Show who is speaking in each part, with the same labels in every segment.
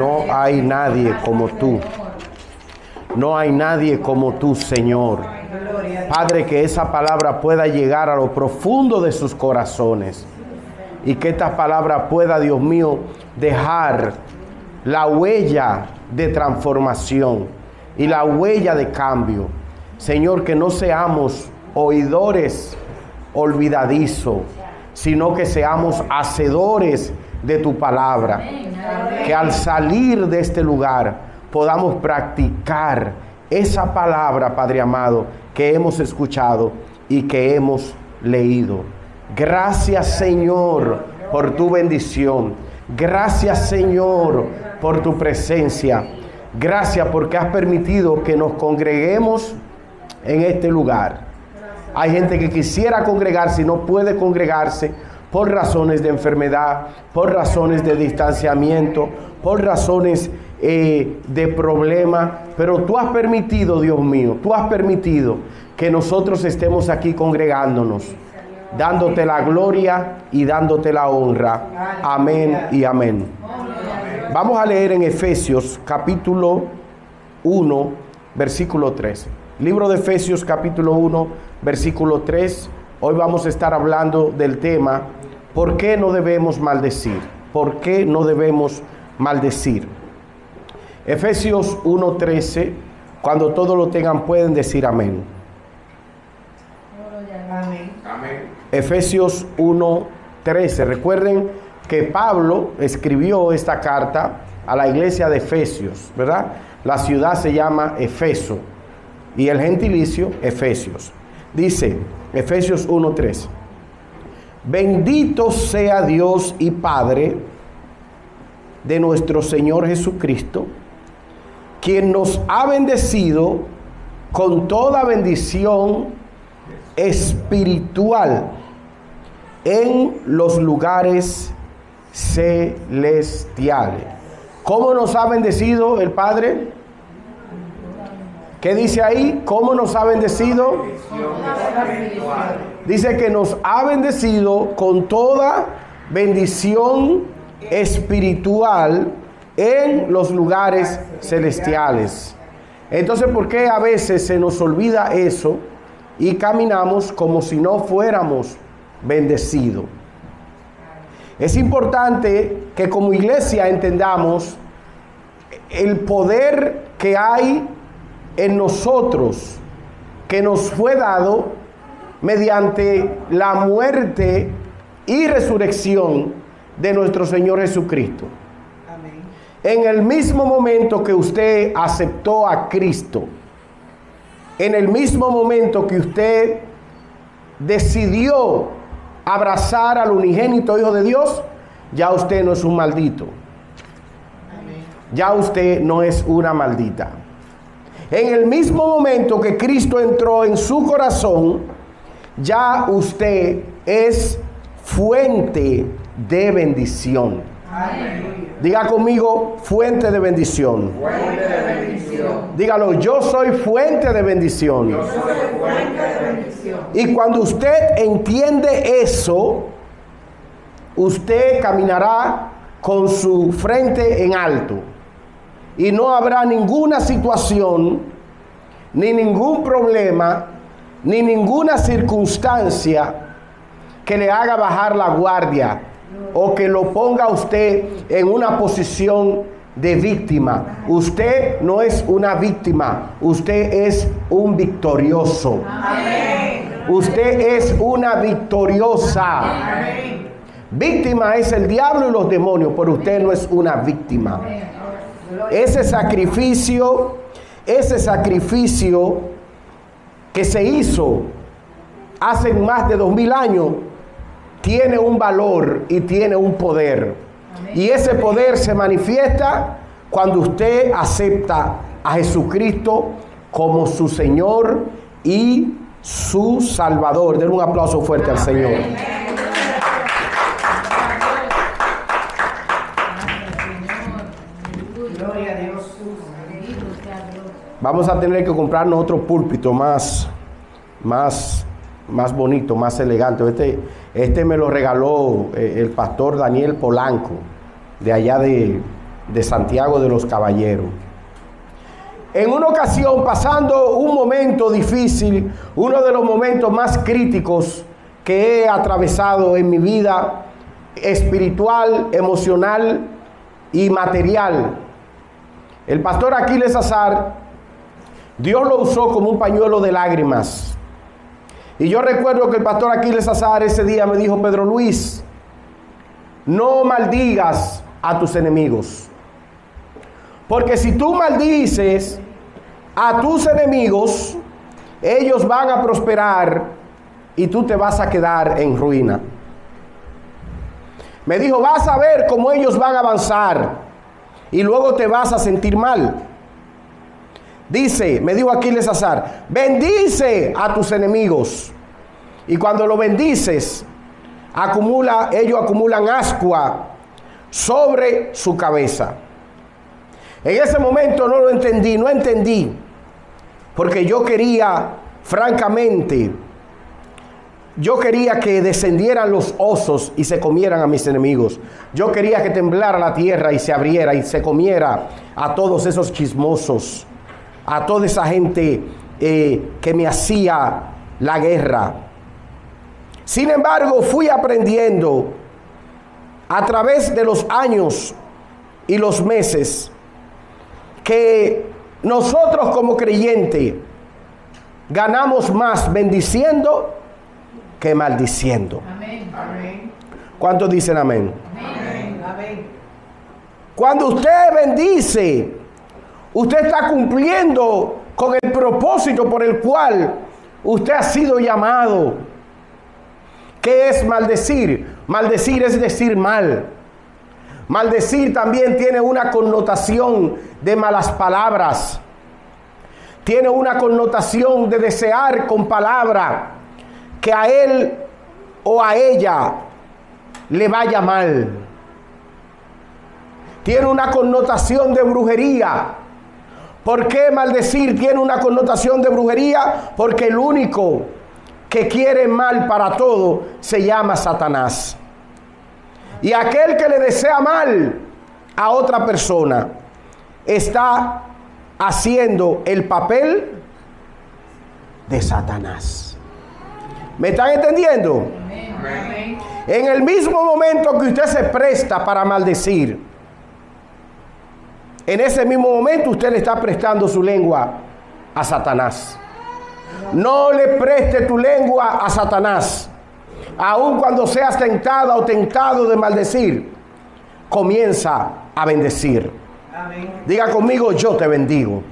Speaker 1: No hay nadie como tú. No hay nadie como tú, Señor. Padre, que esa palabra pueda llegar a lo profundo de sus corazones. Y que esta palabra pueda, Dios mío, dejar la huella de transformación y la huella de cambio. Señor, que no seamos oidores olvidadizos, sino que seamos hacedores de tu palabra. Que al salir de este lugar podamos practicar esa palabra, Padre amado, que hemos escuchado y que hemos leído. Gracias, Señor, por tu bendición. Gracias, Señor, por tu presencia. Gracias porque has permitido que nos congreguemos en este lugar. Hay gente que quisiera congregarse y no puede congregarse por razones de enfermedad, por razones de distanciamiento, por razones eh, de problema, pero tú has permitido, Dios mío, tú has permitido que nosotros estemos aquí congregándonos, dándote la gloria y dándote la honra. Amén y amén. Vamos a leer en Efesios capítulo 1, versículo 3. Libro de Efesios capítulo 1, versículo 3. Hoy vamos a estar hablando del tema, ¿por qué no debemos maldecir? ¿Por qué no debemos maldecir? Efesios 1:13, cuando todos lo tengan pueden decir amén. Amén. Efesios 1:13, recuerden que Pablo escribió esta carta a la iglesia de Efesios, ¿verdad? La ciudad se llama Efeso y el gentilicio Efesios. Dice Efesios 1:13, bendito sea Dios y Padre de nuestro Señor Jesucristo, quien nos ha bendecido con toda bendición espiritual en los lugares celestiales. ¿Cómo nos ha bendecido el Padre? ¿Qué dice ahí? ¿Cómo nos ha bendecido? Dice que nos ha bendecido con toda bendición espiritual en los lugares celestiales. Entonces, ¿por qué a veces se nos olvida eso y caminamos como si no fuéramos bendecidos? Es importante que como iglesia entendamos el poder que hay en nosotros, que nos fue dado mediante la muerte y resurrección de nuestro Señor Jesucristo. En el mismo momento que usted aceptó a Cristo, en el mismo momento que usted decidió abrazar al unigénito Hijo de Dios, ya usted no es un maldito. Ya usted no es una maldita. En el mismo momento que Cristo entró en su corazón, ya usted es fuente de bendición. Diga conmigo, fuente de bendición. Fuente de bendición. Dígalo, yo soy fuente de bendición. Yo soy fuente de bendición. Y cuando usted entiende eso, usted caminará con su frente en alto. Y no habrá ninguna situación, ni ningún problema, ni ninguna circunstancia que le haga bajar la guardia o que lo ponga usted en una posición de víctima. Usted no es una víctima, usted es un victorioso. Usted es una victoriosa. Víctima es el diablo y los demonios, pero usted no es una víctima. Ese sacrificio, ese sacrificio que se hizo hace más de dos mil años, tiene un valor y tiene un poder. Y ese poder se manifiesta cuando usted acepta a Jesucristo como su Señor y su Salvador. Den un aplauso fuerte al Señor. Vamos a tener que comprarnos otro púlpito más, más, más bonito, más elegante. Este, este me lo regaló eh, el pastor Daniel Polanco, de allá de, de Santiago de los Caballeros. En una ocasión, pasando un momento difícil, uno de los momentos más críticos que he atravesado en mi vida espiritual, emocional y material, el pastor Aquiles Azar, Dios lo usó como un pañuelo de lágrimas. Y yo recuerdo que el pastor Aquiles Azar ese día me dijo, Pedro Luis, no maldigas a tus enemigos. Porque si tú maldices a tus enemigos, ellos van a prosperar y tú te vas a quedar en ruina. Me dijo, vas a ver cómo ellos van a avanzar y luego te vas a sentir mal. Dice, me dijo Aquiles Azar, bendice a tus enemigos. Y cuando lo bendices, acumula, ellos acumulan ascua sobre su cabeza. En ese momento no lo entendí, no entendí, porque yo quería, francamente, yo quería que descendieran los osos y se comieran a mis enemigos. Yo quería que temblara la tierra y se abriera y se comiera a todos esos chismosos, a toda esa gente eh, que me hacía la guerra. Sin embargo, fui aprendiendo a través de los años y los meses que nosotros como creyentes ganamos más bendiciendo que maldiciendo. Amén. ¿Cuántos dicen amén? amén? Cuando usted bendice, usted está cumpliendo con el propósito por el cual usted ha sido llamado. ¿Qué es maldecir? Maldecir es decir mal. Maldecir también tiene una connotación de malas palabras. Tiene una connotación de desear con palabra que a él o a ella le vaya mal. Tiene una connotación de brujería. ¿Por qué maldecir tiene una connotación de brujería? Porque el único que quiere mal para todo se llama Satanás. Y aquel que le desea mal a otra persona está haciendo el papel de Satanás. ¿Me están entendiendo? En el mismo momento que usted se presta para maldecir, en ese mismo momento usted le está prestando su lengua a Satanás. No le preste tu lengua a Satanás aun cuando seas tentada o tentado de maldecir, comienza a bendecir. Diga conmigo, yo te bendigo.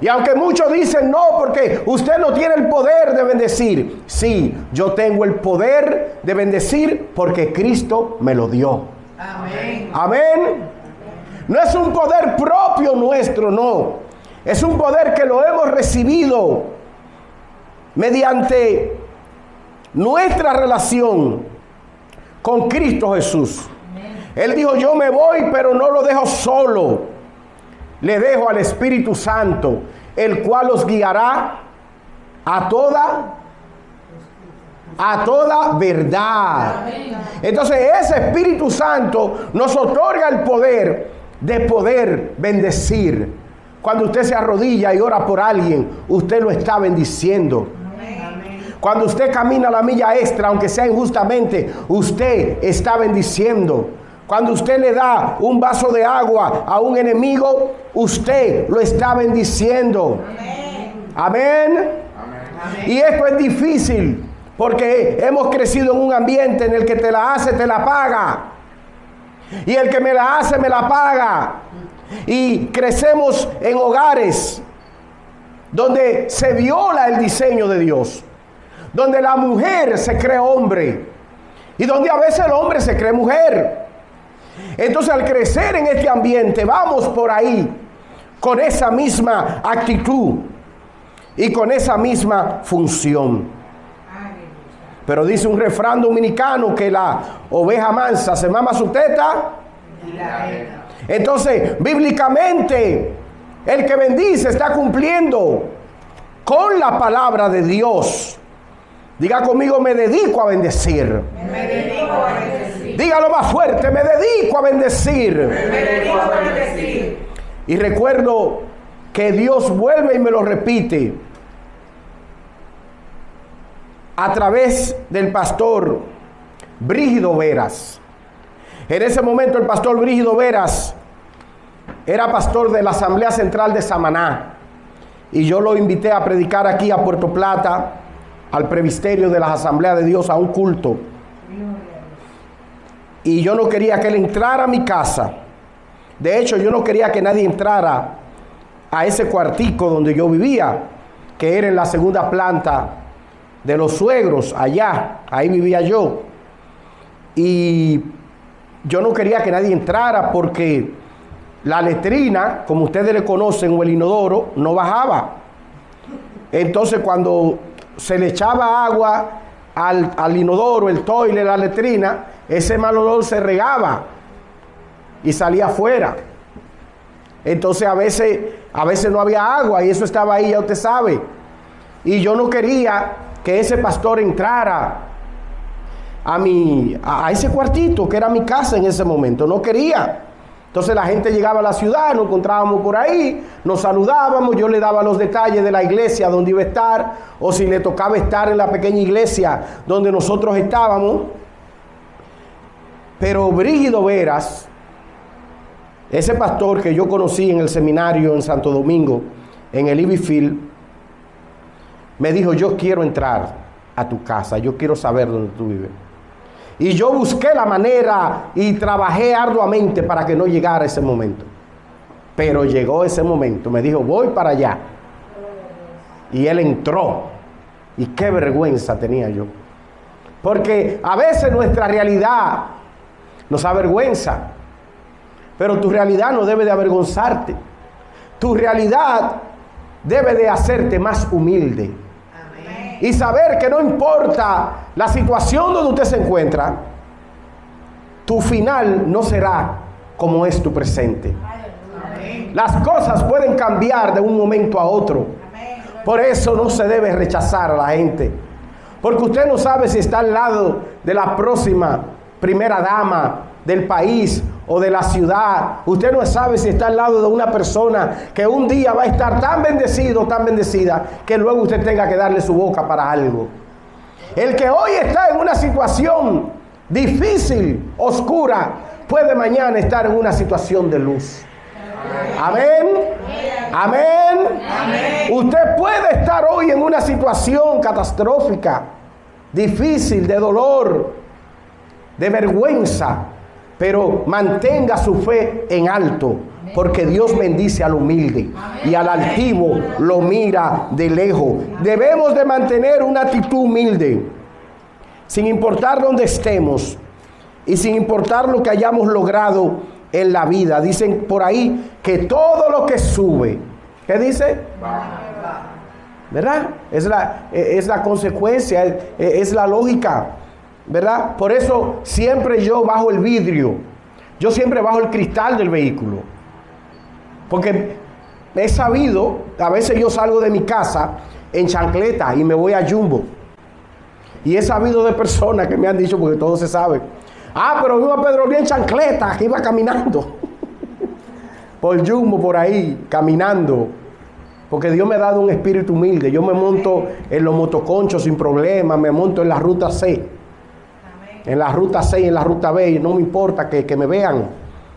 Speaker 1: Y aunque muchos dicen no, porque usted no tiene el poder de bendecir. Sí, yo tengo el poder de bendecir porque Cristo me lo dio. Amén. Amén. No es un poder propio nuestro, no. Es un poder que lo hemos recibido mediante nuestra relación con Cristo Jesús. Él dijo, yo me voy, pero no lo dejo solo. Le dejo al Espíritu Santo, el cual os guiará a toda a toda verdad. Entonces ese Espíritu Santo nos otorga el poder de poder bendecir. Cuando usted se arrodilla y ora por alguien, usted lo está bendiciendo. Cuando usted camina la milla extra, aunque sea injustamente, usted está bendiciendo. Cuando usted le da un vaso de agua a un enemigo, usted lo está bendiciendo. Amén. Y esto es difícil porque hemos crecido en un ambiente en el que te la hace, te la paga. Y el que me la hace, me la paga. Y crecemos en hogares donde se viola el diseño de Dios donde la mujer se cree hombre y donde a veces el hombre se cree mujer. Entonces al crecer en este ambiente vamos por ahí con esa misma actitud y con esa misma función. Pero dice un refrán dominicano que la oveja mansa se mama su teta. Entonces, bíblicamente, el que bendice está cumpliendo con la palabra de Dios. Diga conmigo, me dedico a bendecir. Me dedico a bendecir. Dígalo más fuerte, me dedico a bendecir.
Speaker 2: Me dedico a bendecir.
Speaker 1: Y recuerdo que Dios vuelve y me lo repite a través del pastor Brígido Veras. En ese momento el pastor Brígido Veras era pastor de la Asamblea Central de Samaná. Y yo lo invité a predicar aquí a Puerto Plata, al previsterio de la Asamblea de Dios, a un culto. Y yo no quería que él entrara a mi casa. De hecho, yo no quería que nadie entrara a ese cuartico donde yo vivía, que era en la segunda planta de los suegros, allá, ahí vivía yo. Y yo no quería que nadie entrara porque la letrina, como ustedes le conocen, o el inodoro, no bajaba. Entonces cuando se le echaba agua al, al inodoro, el toile, la letrina, ese mal olor se regaba y salía afuera. Entonces a veces, a veces no había agua y eso estaba ahí, ya usted sabe. Y yo no quería que ese pastor entrara a, mi, a, ese cuartito que era mi casa en ese momento. No quería. Entonces la gente llegaba a la ciudad, nos encontrábamos por ahí, nos saludábamos, yo le daba los detalles de la iglesia donde iba a estar, o si le tocaba estar en la pequeña iglesia donde nosotros estábamos. Pero Brígido Veras, ese pastor que yo conocí en el seminario en Santo Domingo, en el Ibifield, me dijo, yo quiero entrar a tu casa, yo quiero saber dónde tú vives. Y yo busqué la manera y trabajé arduamente para que no llegara ese momento. Pero llegó ese momento, me dijo, voy para allá. Y él entró. Y qué vergüenza tenía yo. Porque a veces nuestra realidad nos avergüenza. Pero tu realidad no debe de avergonzarte. Tu realidad debe de hacerte más humilde. Y saber que no importa la situación donde usted se encuentra, tu final no será como es tu presente. Las cosas pueden cambiar de un momento a otro. Por eso no se debe rechazar a la gente. Porque usted no sabe si está al lado de la próxima primera dama del país o de la ciudad. Usted no sabe si está al lado de una persona que un día va a estar tan bendecido, tan bendecida, que luego usted tenga que darle su boca para algo. El que hoy está en una situación difícil, oscura, puede mañana estar en una situación de luz. Amén. Amén. Usted puede estar hoy en una situación catastrófica, difícil, de dolor, de vergüenza, pero mantenga su fe en alto, porque Dios bendice al humilde y al altivo lo mira de lejos. Debemos de mantener una actitud humilde, sin importar dónde estemos y sin importar lo que hayamos logrado en la vida. Dicen por ahí que todo lo que sube, ¿qué dice? ¿Verdad? Es la, es la consecuencia, es, es la lógica. ¿Verdad? Por eso siempre yo bajo el vidrio, yo siempre bajo el cristal del vehículo. Porque he sabido, a veces yo salgo de mi casa en chancleta y me voy a Jumbo. Y he sabido de personas que me han dicho, porque todo se sabe, ah, pero vino a Pedro bien chancleta, que iba caminando. por Jumbo, por ahí, caminando. Porque Dios me ha dado un espíritu humilde. Yo me monto en los motoconchos sin problema, me monto en la ruta C en la ruta 6, en la ruta B, y no me importa que, que, me vean,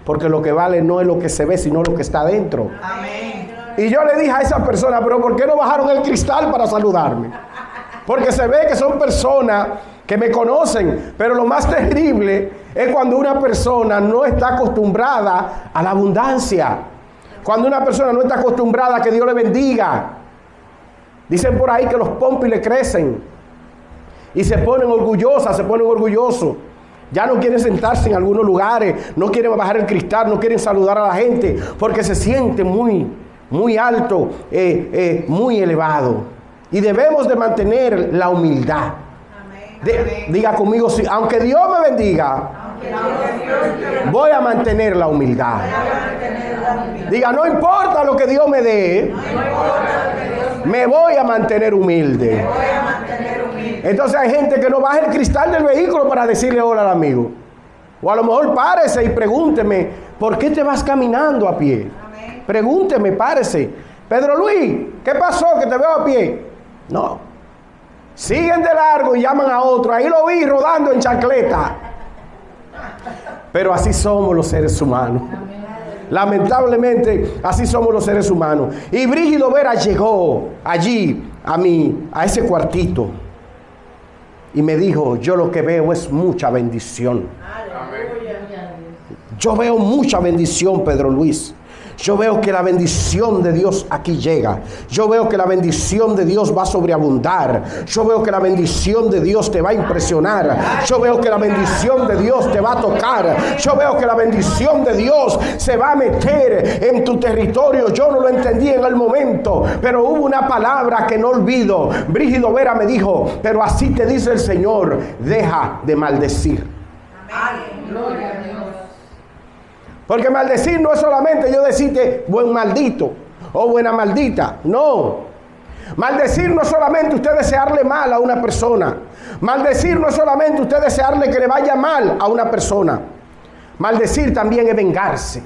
Speaker 1: porque lo que vale no es lo que se ve, sino lo que está dentro. Amén. Y yo le dije a esa persona, pero ¿por qué no bajaron el cristal para saludarme? Porque se ve que son personas que me conocen, pero lo más terrible es cuando una persona no está acostumbrada a la abundancia, cuando una persona no está acostumbrada a que Dios le bendiga. Dicen por ahí que los pompis le crecen y se ponen orgullosas, se ponen orgullosos. Ya no quieren sentarse en algunos lugares, no quieren bajar el cristal, no quieren saludar a la gente, porque se siente muy, muy alto, eh, eh, muy elevado. Y debemos de mantener la humildad. De, diga conmigo, sí, aunque Dios me bendiga, voy a mantener la humildad. Diga, no importa lo que Dios me dé, me voy a mantener humilde. Entonces hay gente que no baja el cristal del vehículo para decirle hola al amigo. O a lo mejor párese y pregúnteme, ¿por qué te vas caminando a pie? Pregúnteme, párese. Pedro Luis, ¿qué pasó que te veo a pie? No. Siguen de largo y llaman a otro. Ahí lo vi rodando en chancleta. Pero así somos los seres humanos. Lamentablemente, así somos los seres humanos. Y Brígido Vera llegó allí a mí, a ese cuartito. Y me dijo, yo lo que veo es mucha bendición. Yo veo mucha bendición, Pedro Luis. Yo veo que la bendición de Dios aquí llega. Yo veo que la bendición de Dios va a sobreabundar. Yo veo que la bendición de Dios te va a impresionar. Yo veo que la bendición de Dios te va a tocar. Yo veo que la bendición de Dios se va a meter en tu territorio. Yo no lo entendí en el momento, pero hubo una palabra que no olvido. Brígido Vera me dijo, pero así te dice el Señor, deja de maldecir. Amén. Gloria a Dios. Porque maldecir no es solamente yo decirte buen maldito o buena maldita. No. Maldecir no es solamente usted desearle mal a una persona. Maldecir no es solamente usted desearle que le vaya mal a una persona. Maldecir también es vengarse.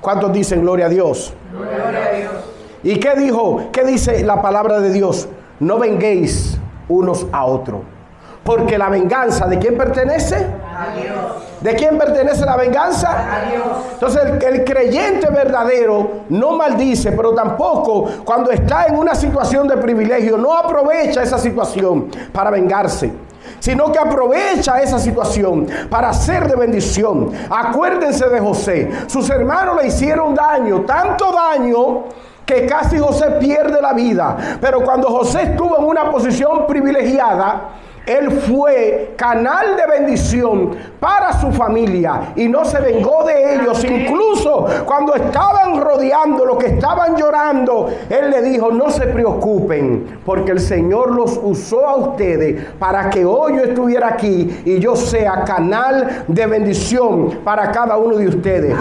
Speaker 1: ¿Cuántos dicen gloria a Dios? Gloria a Dios. ¿Y qué dijo? ¿Qué dice la palabra de Dios? No venguéis unos a otros. Porque la venganza, ¿de quién pertenece? A Dios. ¿De quién pertenece la venganza? A Dios. Entonces el, creyente verdadero no maldice, pero tampoco cuando está en una situación de privilegio, no aprovecha esa situación para vengarse sino que aprovecha esa situación para hacer de bendición. Acuérdense de José. Sus hermanos le hicieron daño, tanto daño que casi José pierde la vida. Pero cuando José estuvo en una posición privilegiada, él fue canal de bendición para su familia y no se vengó de ellos. Incluso cuando estaban rodeando, los que estaban llorando, Él le dijo, no se preocupen, porque el Señor los usó a ustedes para que hoy yo estuviera aquí y yo sea canal de bendición para cada uno de ustedes.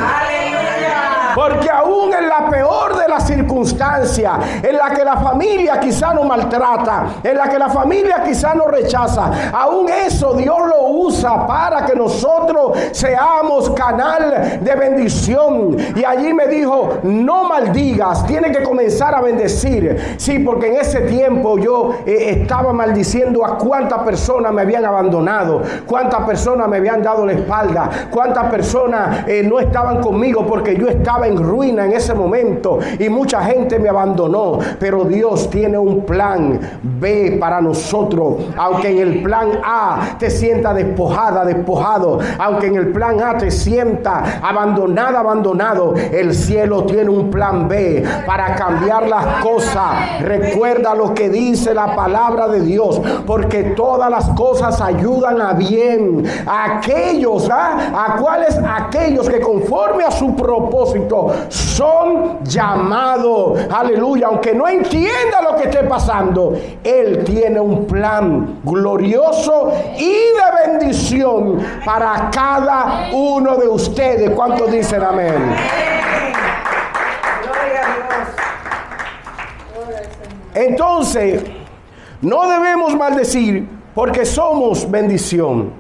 Speaker 1: Porque aún en la peor de las circunstancias, en la que la familia quizá no maltrata, en la que la familia quizá no rechaza, aún eso Dios lo usa para que nosotros seamos canal de bendición. Y allí me dijo, no maldigas, tiene que comenzar a bendecir. Sí, porque en ese tiempo yo eh, estaba maldiciendo a cuántas personas me habían abandonado, cuántas personas me habían dado la espalda, cuántas personas eh, no estaban conmigo porque yo estaba en ruina en ese momento y mucha gente me abandonó. Pero Dios tiene un plan B para nosotros. Aunque en el plan A te sienta despojada, despojado. Aunque en el plan A te sienta abandonada, abandonado. El cielo tiene un plan B para cambiar las cosas. Recuerda lo que dice la palabra de Dios. Porque todas las cosas ayudan a bien. A aquellos, ¿ah? ¿a cuáles? Aquellos que conforme a su propósito son llamados. Aleluya. Aunque no entienda lo que esté pasando, Él tiene un plan glorioso y de bendición para cada uno de ustedes. ¿Cuántos dicen amén? Entonces, no debemos maldecir porque somos bendición.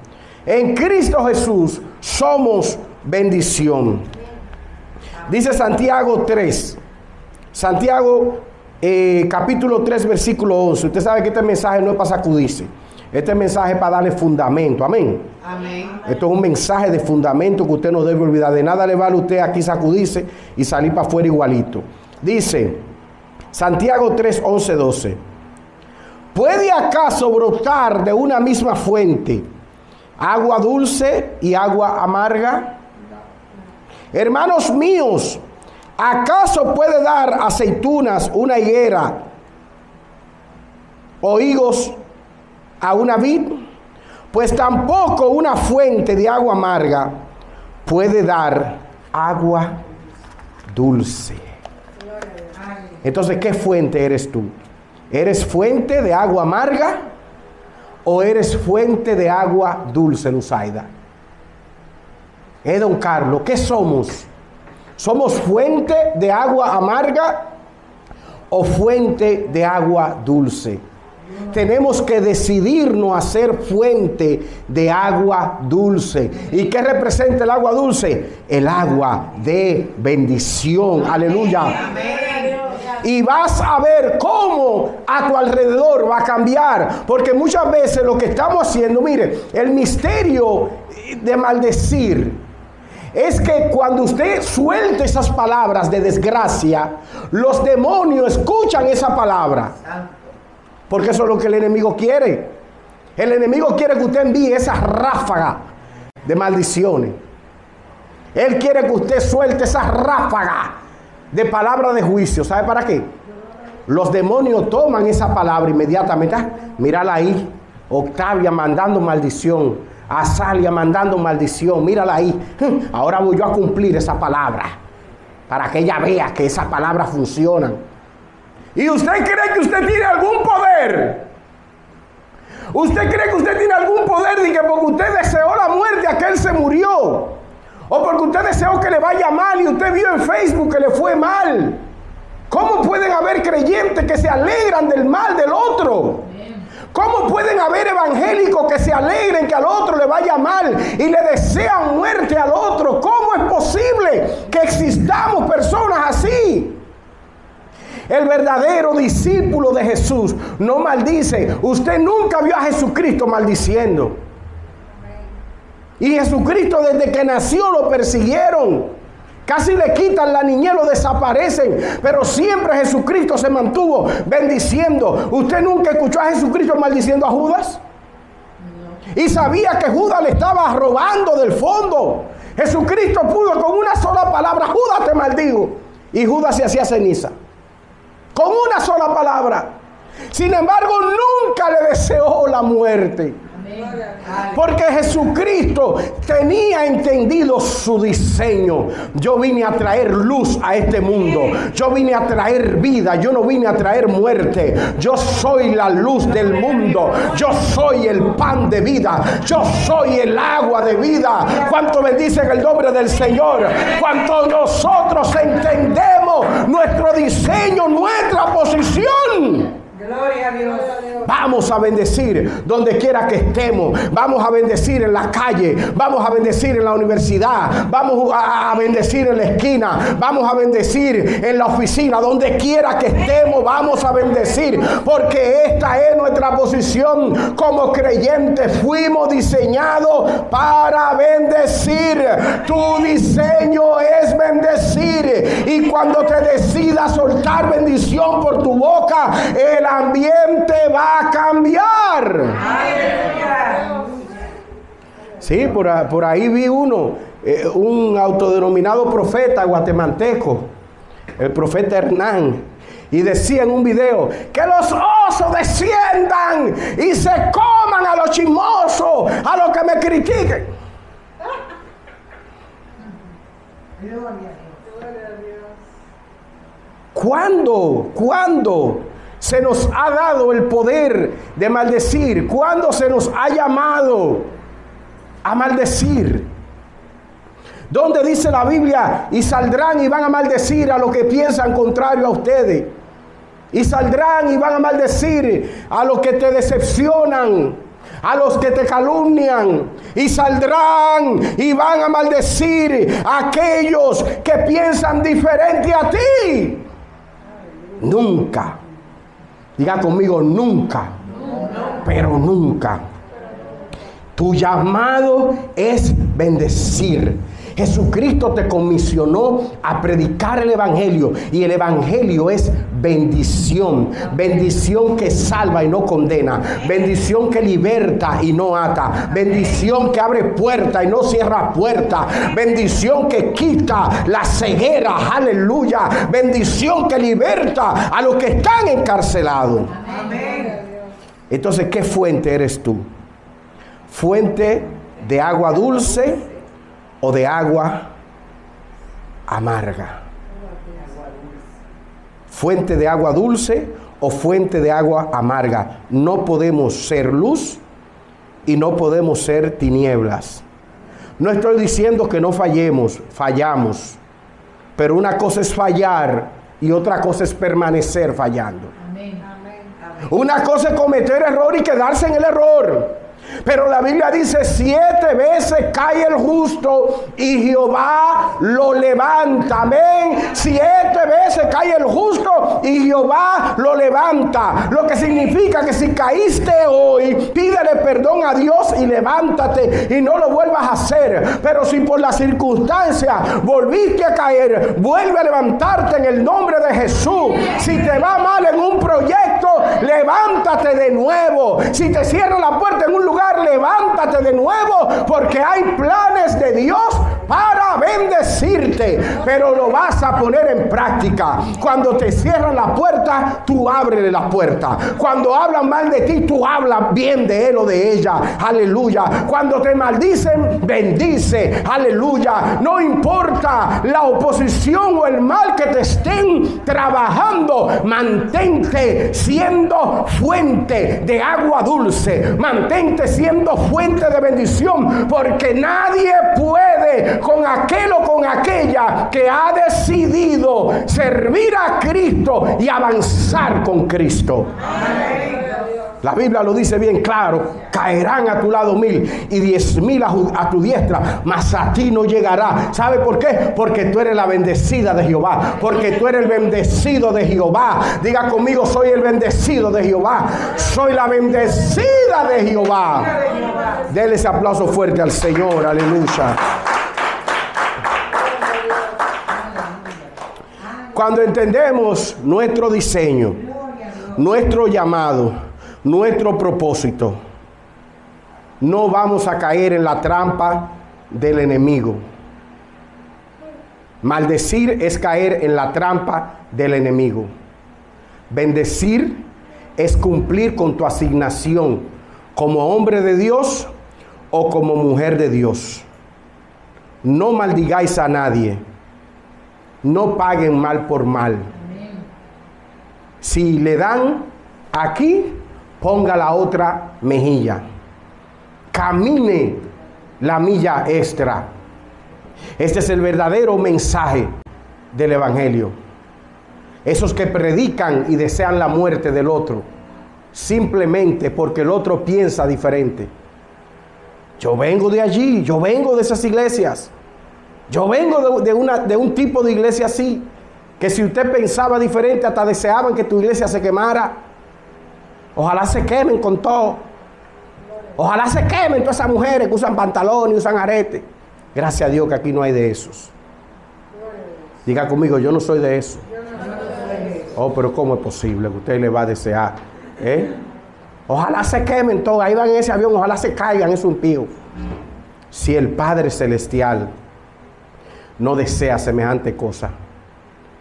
Speaker 1: En Cristo Jesús somos bendición. Dice Santiago 3. Santiago eh, capítulo 3 versículo 11. Usted sabe que este mensaje no es para sacudirse. Este mensaje es para darle fundamento. Amén. Amén. Esto es un mensaje de fundamento que usted no debe olvidar. De nada le vale a usted aquí sacudirse y salir para afuera igualito. Dice Santiago 3, 11, 12. ¿Puede acaso brotar de una misma fuente agua dulce y agua amarga? Hermanos míos, ¿acaso puede dar aceitunas una higuera o higos a una vid? Pues tampoco una fuente de agua amarga puede dar agua dulce. Entonces, ¿qué fuente eres tú? ¿Eres fuente de agua amarga o eres fuente de agua dulce, Luzaida? Eh, don Carlos, ¿qué somos? ¿Somos fuente de agua amarga o fuente de agua dulce? Tenemos que decidirnos a ser fuente de agua dulce. ¿Y qué representa el agua dulce? El agua de bendición. Aleluya. Y vas a ver cómo a tu alrededor va a cambiar. Porque muchas veces lo que estamos haciendo, mire, el misterio de maldecir es que cuando usted suelte esas palabras de desgracia, los demonios escuchan esa palabra. Porque eso es lo que el enemigo quiere. El enemigo quiere que usted envíe esa ráfaga de maldiciones. Él quiere que usted suelte esa ráfaga de palabra de juicio. ¿Sabe para qué? Los demonios toman esa palabra inmediatamente. Ah, mírala ahí. Octavia mandando maldición. Azalia mandando maldición. Mírala ahí. Ahora voy yo a cumplir esa palabra. Para que ella vea que esa palabra funciona. ¿Y usted cree que usted tiene algún poder? ¿Usted cree que usted tiene algún poder de que porque usted deseó la muerte, aquel se murió? O porque usted deseó que le vaya mal y usted vio en Facebook que le fue mal. ¿Cómo pueden haber creyentes que se alegran del mal del otro? ¿Cómo pueden haber evangélicos que se alegren que al otro le vaya mal y le desean muerte al otro? ¿Cómo es posible que existamos personas así? El verdadero discípulo de Jesús no maldice. Usted nunca vio a Jesucristo maldiciendo. Y Jesucristo desde que nació lo persiguieron. Casi le quitan la niñez, lo desaparecen. Pero siempre Jesucristo se mantuvo bendiciendo. ¿Usted nunca escuchó a Jesucristo maldiciendo a Judas? Y sabía que Judas le estaba robando del fondo. Jesucristo pudo con una sola palabra, Judas te maldigo. Y Judas se hacía ceniza. Con una sola palabra. Sin embargo, nunca le deseó la muerte. Porque Jesucristo tenía entendido su diseño. Yo vine a traer luz a este mundo. Yo vine a traer vida. Yo no vine a traer muerte. Yo soy la luz del mundo. Yo soy el pan de vida. Yo soy el agua de vida. ¿Cuánto bendicen el nombre del Señor? Cuanto nosotros entendemos nuestro diseño, nuestra posición. Gloria a Dios. Vamos a bendecir donde quiera que estemos. Vamos a bendecir en la calle. Vamos a bendecir en la universidad. Vamos a bendecir en la esquina. Vamos a bendecir en la oficina. Donde quiera que estemos, vamos a bendecir. Porque esta es nuestra posición como creyentes. Fuimos diseñados para bendecir. Tu diseño es bendecir. Y cuando te decidas soltar bendición por tu boca, el ambiente va a cambiar. Sí, por, ahí vi uno, eh, un autodenominado profeta guatemalteco, el profeta Hernán, y decía en un video que los osos desciendan y se coman a los chismosos, a los que me critiquen. ¿Cuándo? ¿Cuándo? Se nos ha dado el poder de maldecir? ¿Cuándo se nos ha llamado a maldecir? ¿Dónde dice la Biblia? Y saldrán y van a maldecir a los que piensan contrario a ustedes. Y saldrán y van a maldecir a los que te decepcionan, a los que te calumnian. Y saldrán y van a maldecir a aquellos que piensan diferente a ti. Nunca Diga conmigo, nunca. Pero nunca. Tu llamado es bendecir. Jesucristo te comisionó a predicar el Evangelio y el Evangelio es bendición, bendición que salva y no condena, bendición que liberta y no ata, bendición que abre puerta y no cierra puerta, bendición que quita la ceguera, aleluya, bendición que liberta a los que están encarcelados. Entonces, ¿qué fuente eres tú? Fuente de agua dulce o de agua amarga. Fuente de agua dulce o fuente de agua amarga. No podemos ser luz y no podemos ser tinieblas. No estoy diciendo que no fallemos, fallamos. Pero una cosa es fallar y otra cosa es permanecer fallando. Una cosa es cometer error y quedarse en el error. Pero la Biblia dice, siete veces cae el justo y Jehová lo levanta. Amén. Siete veces cae el justo y Jehová lo levanta. Lo que significa que si caíste hoy, pídele perdón a Dios y levántate y no lo vuelvas a hacer. Pero si por la circunstancia volviste a caer, vuelve a levantarte en el nombre de Jesús. Si te va mal en un proyecto, levántate de nuevo. Si te cierra la puerta en un lugar, levántate de nuevo porque hay planes de Dios para bendecirte, pero lo vas a poner en práctica. Cuando te cierran la puerta, tú ábrele la puerta. Cuando hablan mal de ti, tú hablas bien de él o de ella. Aleluya. Cuando te maldicen, bendice. Aleluya. No importa la oposición o el mal que te estén trabajando, mantente siendo fuente de agua dulce. Mantente siendo fuente de bendición, porque nadie puede con aquel o con aquella que ha decidido servir a Cristo y avanzar con Cristo. La Biblia lo dice bien claro, caerán a tu lado mil y diez mil a, tu diestra, mas a ti no llegará. ¿Sabe por qué? Porque tú eres la bendecida de Jehová, porque tú eres el bendecido de Jehová. Diga conmigo, soy el bendecido de Jehová, soy la bendecida de Jehová. Dele ese aplauso fuerte al Señor, aleluya. Cuando entendemos nuestro diseño, nuestro llamado, nuestro propósito, no vamos a caer en la trampa del enemigo. Maldecir es caer en la trampa del enemigo. Bendecir es cumplir con tu asignación como hombre de Dios o como mujer de Dios. No maldigáis a nadie no paguen mal por mal. Si le dan aquí, ponga la otra mejilla. Camine la milla extra. Este es el verdadero mensaje del Evangelio. Esos que predican y desean la muerte del otro, simplemente porque el otro piensa diferente. Yo vengo de allí, yo vengo de esas iglesias. Yo vengo de, una, de un tipo de iglesia así, que si usted pensaba diferente, hasta deseaban que tu iglesia se quemara. Ojalá se quemen con todo. Ojalá se quemen todas esas mujeres que usan pantalones y usan arete. Gracias a Dios que aquí no hay de esos. Diga conmigo, yo no soy de eso. Oh, pero ¿cómo es posible que usted le va a desear? ¿Eh? Ojalá se quemen todos. Ahí van en ese avión, ojalá se caigan, es un pío. Si el Padre Celestial no desea semejante cosa.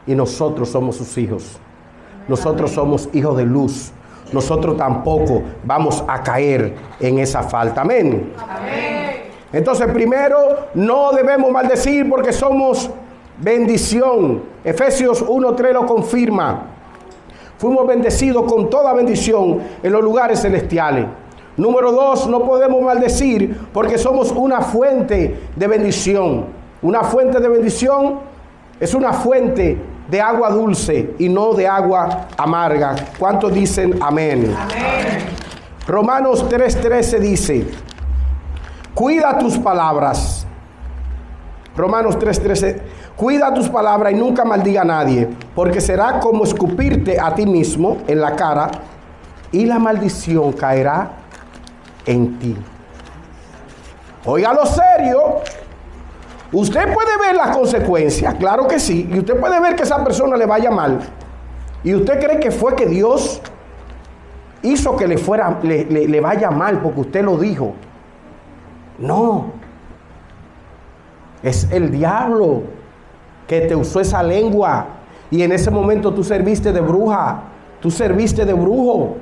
Speaker 1: Y nosotros somos sus hijos. Nosotros somos hijos de luz. Nosotros tampoco vamos a caer en esa falta. Amén. Entonces, primero, no debemos maldecir porque somos bendición. Efesios 1.3 lo confirma. Fuimos bendecidos con toda bendición en los lugares celestiales. Número dos, no podemos maldecir porque somos una fuente de bendición. Una fuente de bendición es una fuente de agua dulce y no de agua amarga. ¿Cuántos dicen amén? amén. Romanos 3:13 dice, cuida tus palabras. Romanos 3:13, cuida tus palabras y nunca maldiga a nadie, porque será como escupirte a ti mismo en la cara y la maldición caerá en ti. lo serio, Usted puede ver las consecuencias, claro que sí, y usted puede ver que esa persona le vaya mal. Y usted cree que fue que Dios hizo que le fuera, le, vaya mal porque usted lo dijo. No. Es el diablo que te usó esa lengua. Y en ese momento tú serviste de bruja. Tú serviste de brujo.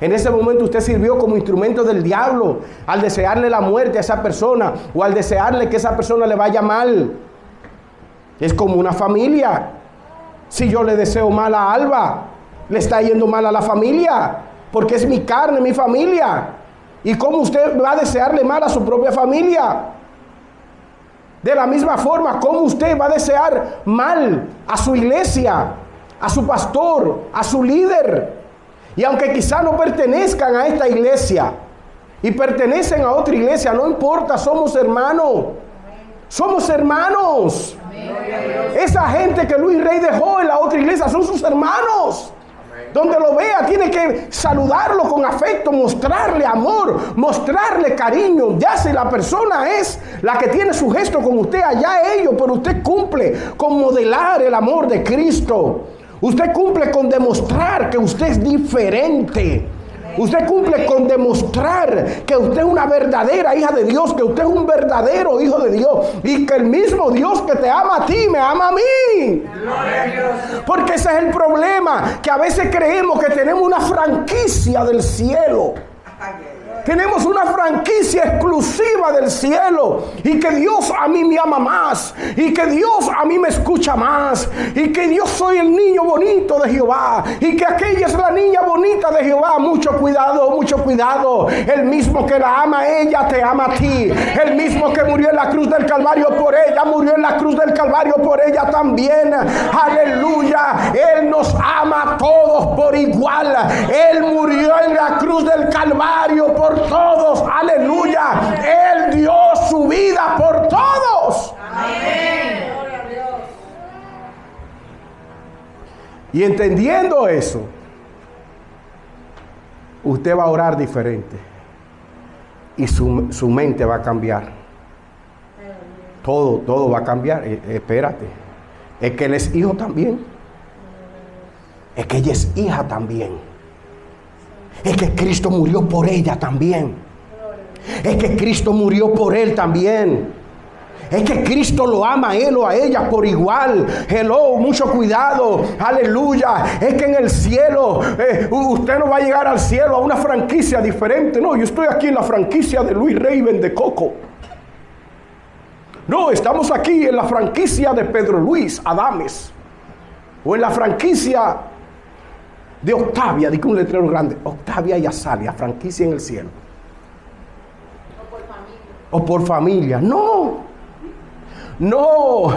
Speaker 1: En ese momento usted sirvió como instrumento del diablo al desearle la muerte a esa persona o al desearle que esa persona le vaya mal. Es como una familia. Si yo le deseo mal a Alba, le está yendo mal a la familia, porque es mi carne, mi familia. ¿Y cómo usted va a desearle mal a su propia familia? De la misma forma, ¿cómo usted va a desear mal a su iglesia, a su pastor, a su líder? Y aunque quizá no pertenezcan a esta iglesia y pertenecen a otra iglesia, no importa, somos hermanos. Somos hermanos. Esa gente que Luis Rey dejó en la otra iglesia son sus hermanos. Donde lo vea, tiene que saludarlo con afecto, mostrarle amor, mostrarle cariño. Ya si la persona es la que tiene su gesto con usted, allá ellos, pero usted cumple con modelar el amor de Cristo. Usted cumple con demostrar que usted es diferente. Usted cumple con demostrar que usted es una verdadera hija de Dios, que usted es un verdadero hijo de Dios y que el mismo Dios que te ama a ti me ama a mí. Porque ese es el problema, que a veces creemos que tenemos una franquicia del cielo. Tenemos una franquicia exclusiva del cielo y que Dios a mí me ama más y que Dios a mí me escucha más y que Dios soy el niño bonito de Jehová y que aquella es la niña bonita de Jehová. Mucho cuidado, mucho cuidado. El mismo que la ama ella te ama a ti. El mismo que murió en la cruz del Calvario por ella, murió en la cruz del Calvario por ella también. Aleluya. Él nos ama a todos por igual. Él murió en la cruz del Calvario por todos. Aleluya. Él dio su vida por todos. Y entendiendo eso, usted va a orar diferente. Y su, su mente va a cambiar. Todo, todo va a cambiar. Eh, espérate. Es que él es hijo también. Es que ella es hija también. Es que Cristo murió por ella también. Es que Cristo murió por él también. Es que Cristo lo ama a él o a ella por igual. Hello, mucho cuidado. Aleluya. Es que en el cielo, eh, usted no va a llegar al cielo a una franquicia diferente. No, yo estoy aquí en la franquicia de Luis Raven de Coco. No, estamos aquí en la franquicia de Pedro Luis Adames. O en la franquicia de Octavia, di un letrero grande, Octavia y Azalia, franquicia en el cielo. O por familia. O por familia. No, no,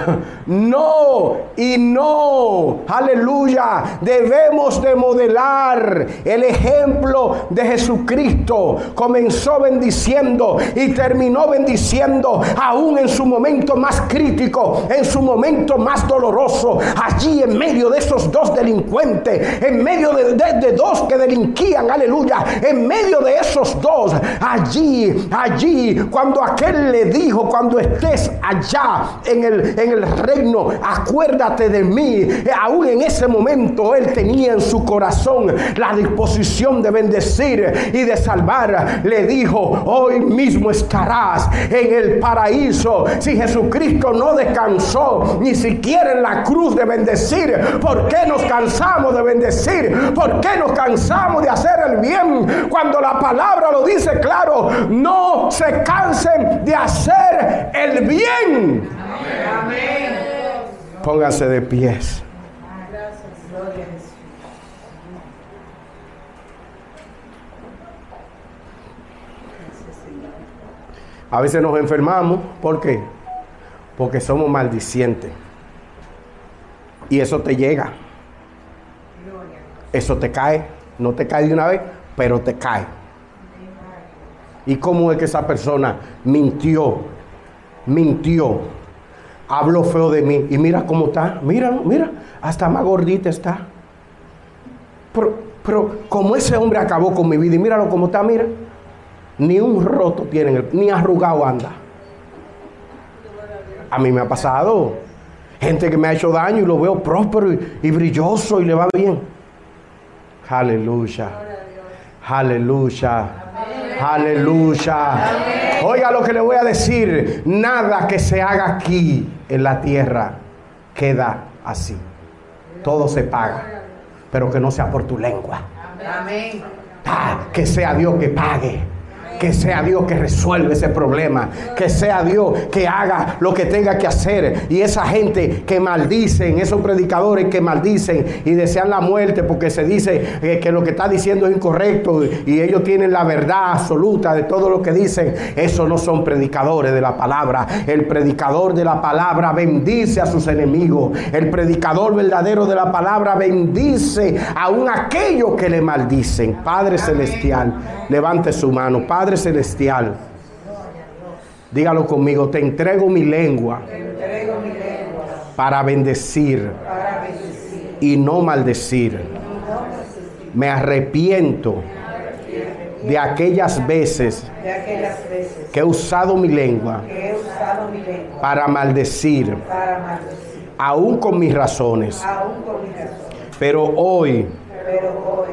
Speaker 1: no y no. Aleluya. Debemos de modelar el ejemplo de Jesucristo. Comenzó bendiciendo y terminó bendiciendo aún en su momento más crítico, en su momento más doloroso. Allí en medio de esos dos delincuentes, en medio de, de dos que delinquían. Aleluya. En medio de esos dos, allí, allí, cuando aquel le dijo, cuando estés allá en el, en el reino, acuérdate de mí. Aún en ese momento él tenía en su corazón la disposición de bendecir y de salvar. Le dijo, hoy mismo estarás en el paraíso. Si Jesucristo no descansó ni siquiera en la cruz de bendecir, ¿por qué nos cansamos de bendecir? ¿Por qué nos cansamos de hacer el bien? Cuando la palabra lo dice claro, no se cansen de hacer el bien. Pónganse de pies. A veces nos enfermamos, ¿por qué? Porque somos maldicientes. Y eso te llega. Eso te cae. No te cae de una vez, pero te cae. ¿Y cómo es que esa persona mintió? Mintió habló feo de mí. Y mira cómo está. Mira, mira. Hasta más gordita está. Pero, pero como ese hombre acabó con mi vida. Y míralo cómo está, mira. Ni un roto tiene, ni arrugado anda. A mí me ha pasado. Gente que me ha hecho daño y lo veo próspero y, brilloso y le va bien. Aleluya. Aleluya. Aleluya. Oiga lo que le voy a decir. Nada que se haga aquí en la tierra queda así. Todo se paga. Pero que no sea por tu lengua. Amén. Ah, que sea Dios que pague que sea Dios que resuelva ese problema, que sea Dios que haga lo que tenga que hacer. Y esa gente que maldicen, esos predicadores que maldicen y desean la muerte porque se dice eh, que lo que está diciendo es incorrecto y ellos tienen la verdad absoluta de todo lo que dicen, esos no son predicadores de la palabra. El predicador de la palabra bendice a sus enemigos. El predicador verdadero de la palabra bendice aún aquellos que le maldicen. Padre Celestial, levante su mano. Padre Celestial, dígalo conmigo, te entrego mi lengua
Speaker 2: Entrego mi lengua
Speaker 1: para bendecir
Speaker 2: para bendecir
Speaker 1: y no maldecir. Me arrepiento de aquellas veces
Speaker 2: de aquellas veces
Speaker 1: que he usado mi lengua
Speaker 2: que he usado mi lengua
Speaker 1: para maldecir,
Speaker 2: para maldecir,
Speaker 1: aún con mis razones.
Speaker 2: con
Speaker 1: Pero hoy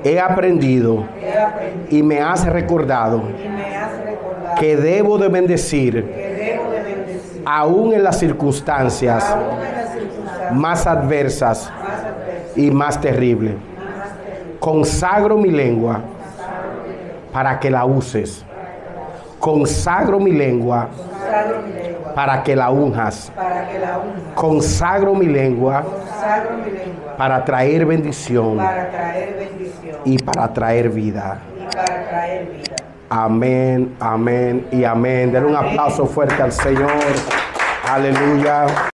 Speaker 1: he aprendido y me has recordado que debo de bendecir aún en las circunstancias más adversas y
Speaker 2: más terribles.
Speaker 1: Consagro mi lengua para que la uses. Consagro mi lengua
Speaker 2: Consagro mi lengua
Speaker 1: para que la unjas.
Speaker 2: para que la unja.
Speaker 1: Consagro mi lengua
Speaker 2: Consagro mi lengua
Speaker 1: para traer bendición
Speaker 2: para traer bendición
Speaker 1: y para traer vida.
Speaker 2: y para traer vida.
Speaker 1: Amén, amén y amén. Denle un aplauso fuerte al Señor. Aleluya.